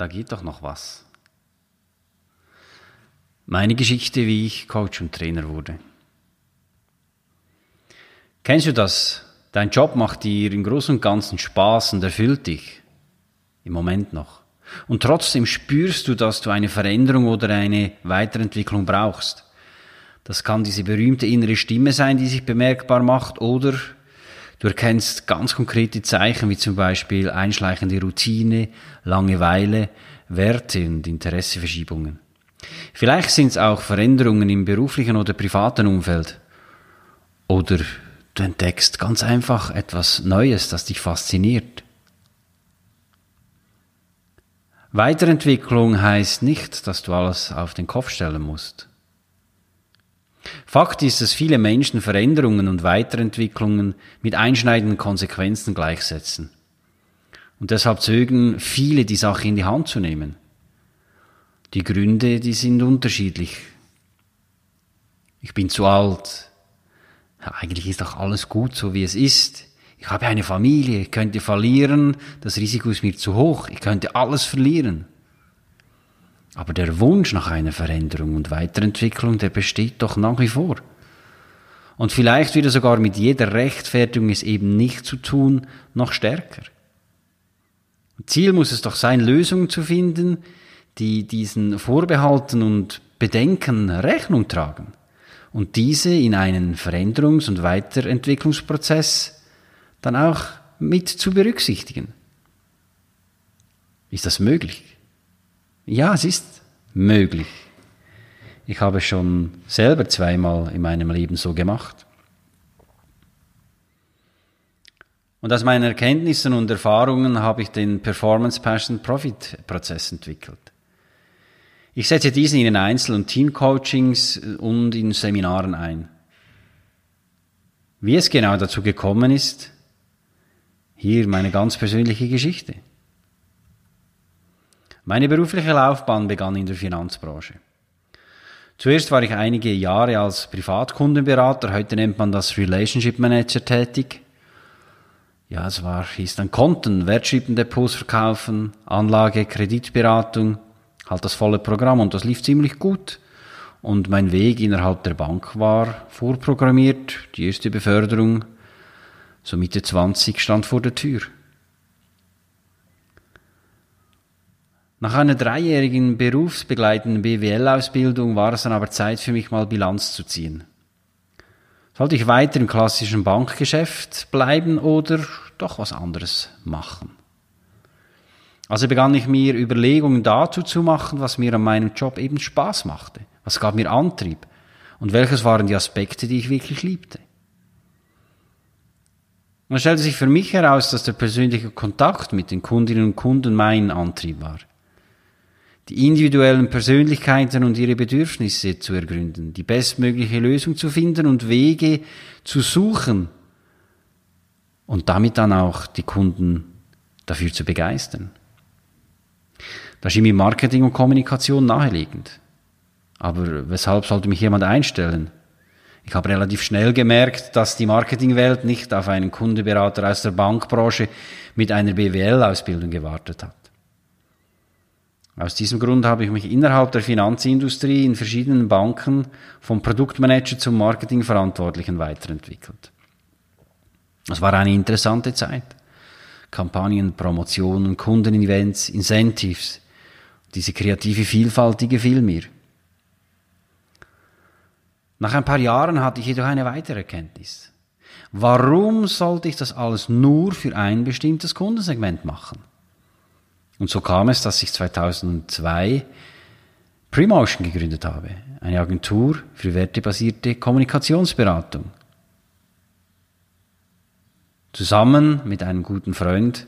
da geht doch noch was. Meine Geschichte, wie ich Coach und Trainer wurde. Kennst du das? Dein Job macht dir im Großen und Ganzen Spaß und erfüllt dich. Im Moment noch. Und trotzdem spürst du, dass du eine Veränderung oder eine Weiterentwicklung brauchst. Das kann diese berühmte innere Stimme sein, die sich bemerkbar macht, oder Du erkennst ganz konkrete Zeichen wie zum Beispiel einschleichende Routine, Langeweile, Werte und Interesseverschiebungen. Vielleicht sind es auch Veränderungen im beruflichen oder privaten Umfeld. Oder du entdeckst ganz einfach etwas Neues, das dich fasziniert. Weiterentwicklung heißt nicht, dass du alles auf den Kopf stellen musst. Fakt ist, dass viele Menschen Veränderungen und Weiterentwicklungen mit einschneidenden Konsequenzen gleichsetzen. Und deshalb zögern viele, die Sache in die Hand zu nehmen. Die Gründe, die sind unterschiedlich. Ich bin zu alt. Eigentlich ist doch alles gut, so wie es ist. Ich habe eine Familie, ich könnte verlieren, das Risiko ist mir zu hoch, ich könnte alles verlieren. Aber der Wunsch nach einer Veränderung und Weiterentwicklung, der besteht doch nach wie vor. Und vielleicht wieder sogar mit jeder Rechtfertigung es eben nicht zu tun, noch stärker. Ziel muss es doch sein, Lösungen zu finden, die diesen Vorbehalten und Bedenken Rechnung tragen und diese in einen Veränderungs- und Weiterentwicklungsprozess dann auch mit zu berücksichtigen. Ist das möglich? Ja, es ist möglich. Ich habe schon selber zweimal in meinem Leben so gemacht. Und aus meinen Erkenntnissen und Erfahrungen habe ich den Performance Passion Profit Prozess entwickelt. Ich setze diesen in den Einzel- und Teamcoachings und in Seminaren ein. Wie es genau dazu gekommen ist, hier meine ganz persönliche Geschichte. Meine berufliche Laufbahn begann in der Finanzbranche. Zuerst war ich einige Jahre als Privatkundenberater, heute nennt man das Relationship Manager tätig. Ja, es war, hieß dann Konten, Wertschriebendepots verkaufen, Anlage, Kreditberatung, halt das volle Programm und das lief ziemlich gut. Und mein Weg innerhalb der Bank war vorprogrammiert, die erste Beförderung, so Mitte 20 stand vor der Tür. Nach einer dreijährigen berufsbegleitenden BWL-Ausbildung war es dann aber Zeit für mich mal Bilanz zu ziehen. Sollte ich weiter im klassischen Bankgeschäft bleiben oder doch was anderes machen? Also begann ich mir Überlegungen dazu zu machen, was mir an meinem Job eben Spaß machte, was gab mir Antrieb und welches waren die Aspekte, die ich wirklich liebte. Und es stellte sich für mich heraus, dass der persönliche Kontakt mit den Kundinnen und Kunden mein Antrieb war die individuellen Persönlichkeiten und ihre Bedürfnisse zu ergründen, die bestmögliche Lösung zu finden und Wege zu suchen und damit dann auch die Kunden dafür zu begeistern. Da schien mir Marketing und Kommunikation naheliegend. Aber weshalb sollte mich jemand einstellen? Ich habe relativ schnell gemerkt, dass die Marketingwelt nicht auf einen Kundeberater aus der Bankbranche mit einer BWL-Ausbildung gewartet hat. Aus diesem Grund habe ich mich innerhalb der Finanzindustrie in verschiedenen Banken vom Produktmanager zum Marketingverantwortlichen weiterentwickelt. Es war eine interessante Zeit. Kampagnen, Promotionen, Kundenevents, Incentives, diese kreative Vielfalt, die gefiel mir. Nach ein paar Jahren hatte ich jedoch eine weitere Erkenntnis. Warum sollte ich das alles nur für ein bestimmtes Kundensegment machen? Und so kam es, dass ich 2002 Premotion gegründet habe, eine Agentur für wertebasierte Kommunikationsberatung. Zusammen mit einem guten Freund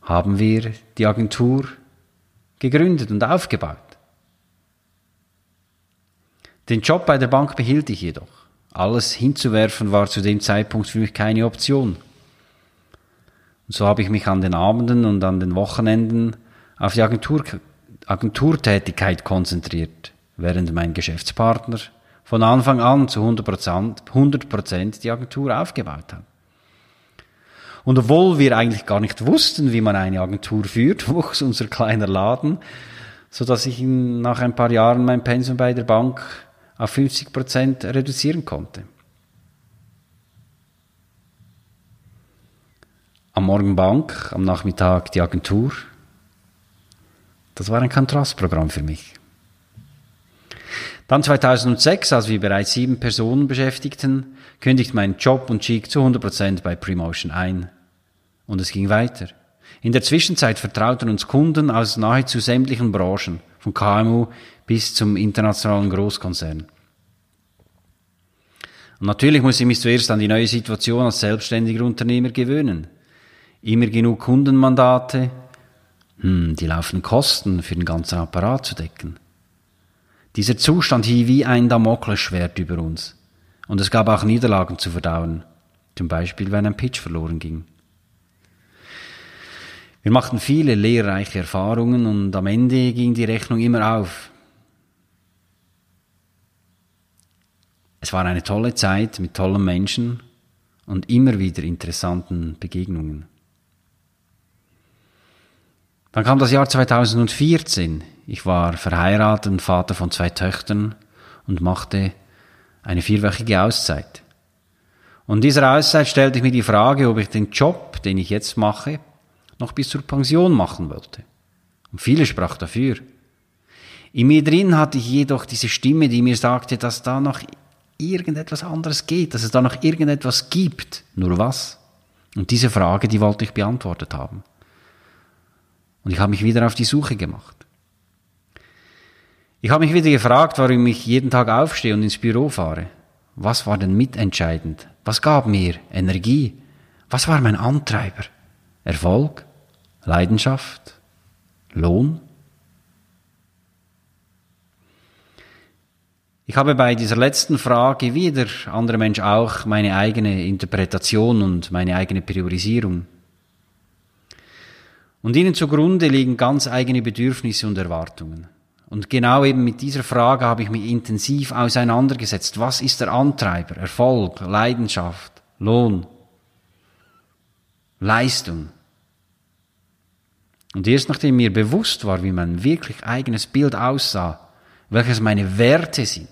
haben wir die Agentur gegründet und aufgebaut. Den Job bei der Bank behielt ich jedoch. Alles hinzuwerfen war zu dem Zeitpunkt für mich keine Option. Und so habe ich mich an den Abenden und an den Wochenenden auf die Agentur, Agenturtätigkeit konzentriert, während mein Geschäftspartner von Anfang an zu 100 Prozent die Agentur aufgebaut hat. Und obwohl wir eigentlich gar nicht wussten, wie man eine Agentur führt, wuchs unser kleiner Laden, so dass ich nach ein paar Jahren mein Pensum bei der Bank auf 50 Prozent reduzieren konnte. Am Morgen Bank, am Nachmittag die Agentur. Das war ein Kontrastprogramm für mich. Dann 2006, als wir bereits sieben Personen beschäftigten, kündigte mein Job und stieg zu 100% bei Premotion ein. Und es ging weiter. In der Zwischenzeit vertrauten uns Kunden aus nahezu sämtlichen Branchen, von KMU bis zum internationalen Großkonzern. Und natürlich muss ich mich zuerst an die neue Situation als selbstständiger Unternehmer gewöhnen. Immer genug Kundenmandate, hm, die laufenden Kosten für den ganzen Apparat zu decken. Dieser Zustand hielt wie ein Damoklesschwert über uns. Und es gab auch Niederlagen zu verdauen. Zum Beispiel, wenn ein Pitch verloren ging. Wir machten viele lehrreiche Erfahrungen und am Ende ging die Rechnung immer auf. Es war eine tolle Zeit mit tollen Menschen und immer wieder interessanten Begegnungen. Dann kam das Jahr 2014. Ich war verheiratet und Vater von zwei Töchtern und machte eine vierwöchige Auszeit. Und dieser Auszeit stellte ich mir die Frage, ob ich den Job, den ich jetzt mache, noch bis zur Pension machen wollte. Und viele sprach dafür. In mir drin hatte ich jedoch diese Stimme, die mir sagte, dass da noch irgendetwas anderes geht, dass es da noch irgendetwas gibt. Nur was? Und diese Frage, die wollte ich beantwortet haben. Und ich habe mich wieder auf die Suche gemacht. Ich habe mich wieder gefragt, warum ich jeden Tag aufstehe und ins Büro fahre. Was war denn mitentscheidend? Was gab mir Energie? Was war mein Antreiber? Erfolg? Leidenschaft? Lohn? Ich habe bei dieser letzten Frage wieder, andere Mensch auch, meine eigene Interpretation und meine eigene Priorisierung. Und ihnen zugrunde liegen ganz eigene Bedürfnisse und Erwartungen. Und genau eben mit dieser Frage habe ich mich intensiv auseinandergesetzt. Was ist der Antreiber? Erfolg, Leidenschaft, Lohn, Leistung. Und erst nachdem mir bewusst war, wie mein wirklich eigenes Bild aussah, welches meine Werte sind,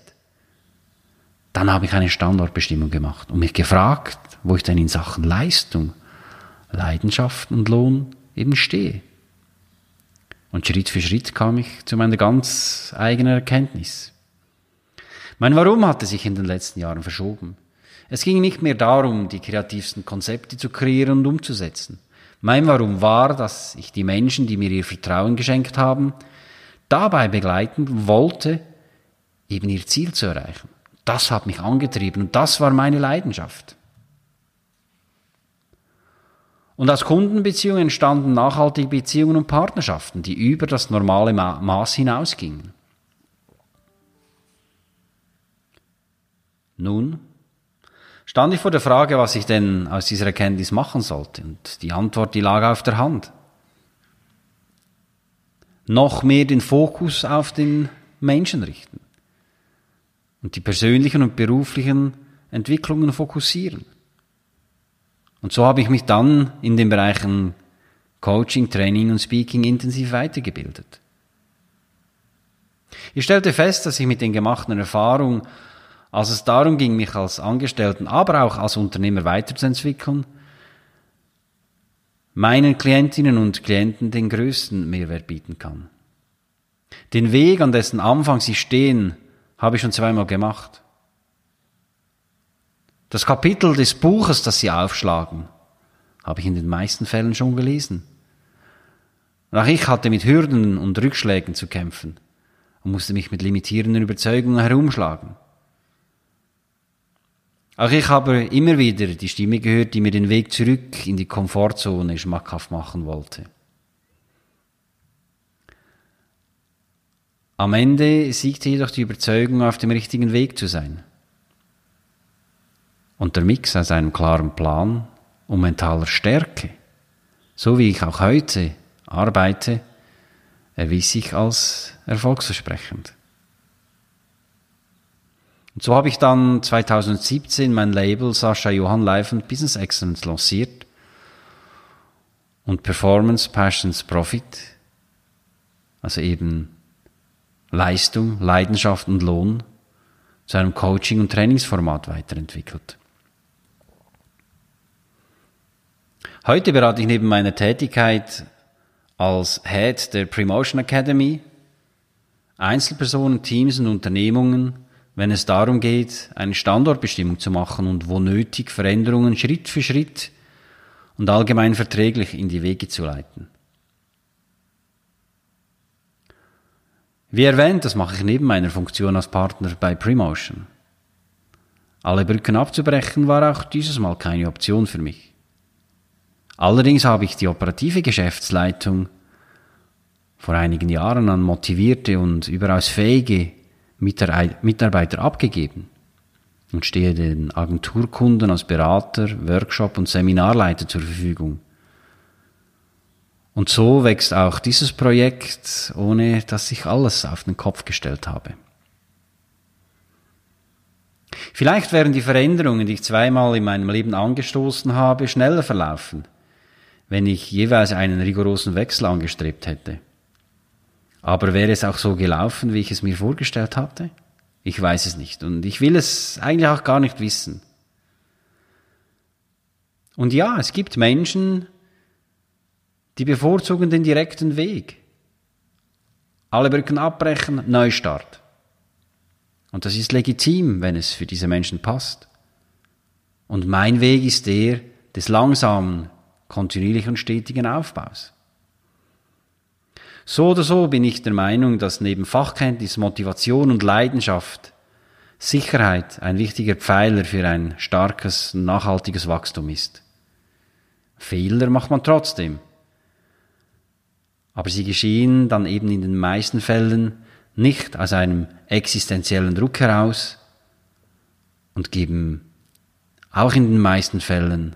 dann habe ich eine Standortbestimmung gemacht und mich gefragt, wo ich denn in Sachen Leistung, Leidenschaft und Lohn eben stehe. Und Schritt für Schritt kam ich zu meiner ganz eigenen Erkenntnis. Mein Warum hatte sich in den letzten Jahren verschoben. Es ging nicht mehr darum, die kreativsten Konzepte zu kreieren und umzusetzen. Mein Warum war, dass ich die Menschen, die mir ihr Vertrauen geschenkt haben, dabei begleiten wollte, eben ihr Ziel zu erreichen. Das hat mich angetrieben und das war meine Leidenschaft. Und aus Kundenbeziehungen entstanden nachhaltige Beziehungen und Partnerschaften, die über das normale Maß hinausgingen. Nun stand ich vor der Frage, was ich denn aus dieser Erkenntnis machen sollte. Und die Antwort, die lag auf der Hand. Noch mehr den Fokus auf den Menschen richten und die persönlichen und beruflichen Entwicklungen fokussieren. Und so habe ich mich dann in den Bereichen Coaching, Training und Speaking intensiv weitergebildet. Ich stellte fest, dass ich mit den gemachten Erfahrungen, als es darum ging, mich als Angestellten, aber auch als Unternehmer weiterzuentwickeln, meinen Klientinnen und Klienten den größten Mehrwert bieten kann. Den Weg, an dessen Anfang sie stehen, habe ich schon zweimal gemacht. Das Kapitel des Buches, das Sie aufschlagen, habe ich in den meisten Fällen schon gelesen. Und auch ich hatte mit Hürden und Rückschlägen zu kämpfen und musste mich mit limitierenden Überzeugungen herumschlagen. Auch ich habe immer wieder die Stimme gehört, die mir den Weg zurück in die Komfortzone schmackhaft machen wollte. Am Ende siegte jedoch die Überzeugung, auf dem richtigen Weg zu sein. Und der Mix aus einem klaren Plan und mentaler Stärke, so wie ich auch heute arbeite, erwies sich als erfolgsversprechend. Und so habe ich dann 2017 mein Label Sascha Johann Life and Business Excellence lanciert und Performance, Passions, Profit, also eben Leistung, Leidenschaft und Lohn, zu einem Coaching- und Trainingsformat weiterentwickelt. Heute berate ich neben meiner Tätigkeit als Head der Promotion Academy Einzelpersonen, Teams und Unternehmungen, wenn es darum geht, eine Standortbestimmung zu machen und wo nötig Veränderungen Schritt für Schritt und allgemein verträglich in die Wege zu leiten. Wie erwähnt, das mache ich neben meiner Funktion als Partner bei Premotion. Alle Brücken abzubrechen war auch dieses Mal keine Option für mich. Allerdings habe ich die operative Geschäftsleitung vor einigen Jahren an motivierte und überaus fähige Mitarbeiter abgegeben und stehe den Agenturkunden als Berater, Workshop und Seminarleiter zur Verfügung. Und so wächst auch dieses Projekt, ohne dass ich alles auf den Kopf gestellt habe. Vielleicht wären die Veränderungen, die ich zweimal in meinem Leben angestoßen habe, schneller verlaufen wenn ich jeweils einen rigorosen Wechsel angestrebt hätte. Aber wäre es auch so gelaufen, wie ich es mir vorgestellt hatte? Ich weiß es nicht und ich will es eigentlich auch gar nicht wissen. Und ja, es gibt Menschen, die bevorzugen den direkten Weg. Alle Brücken abbrechen, Neustart. Und das ist legitim, wenn es für diese Menschen passt. Und mein Weg ist der des langsamen, kontinuierlichen und stetigen Aufbaus. So oder so bin ich der Meinung, dass neben Fachkenntnis, Motivation und Leidenschaft Sicherheit ein wichtiger Pfeiler für ein starkes, nachhaltiges Wachstum ist. Fehler macht man trotzdem. Aber sie geschehen dann eben in den meisten Fällen nicht aus einem existenziellen Druck heraus und geben auch in den meisten Fällen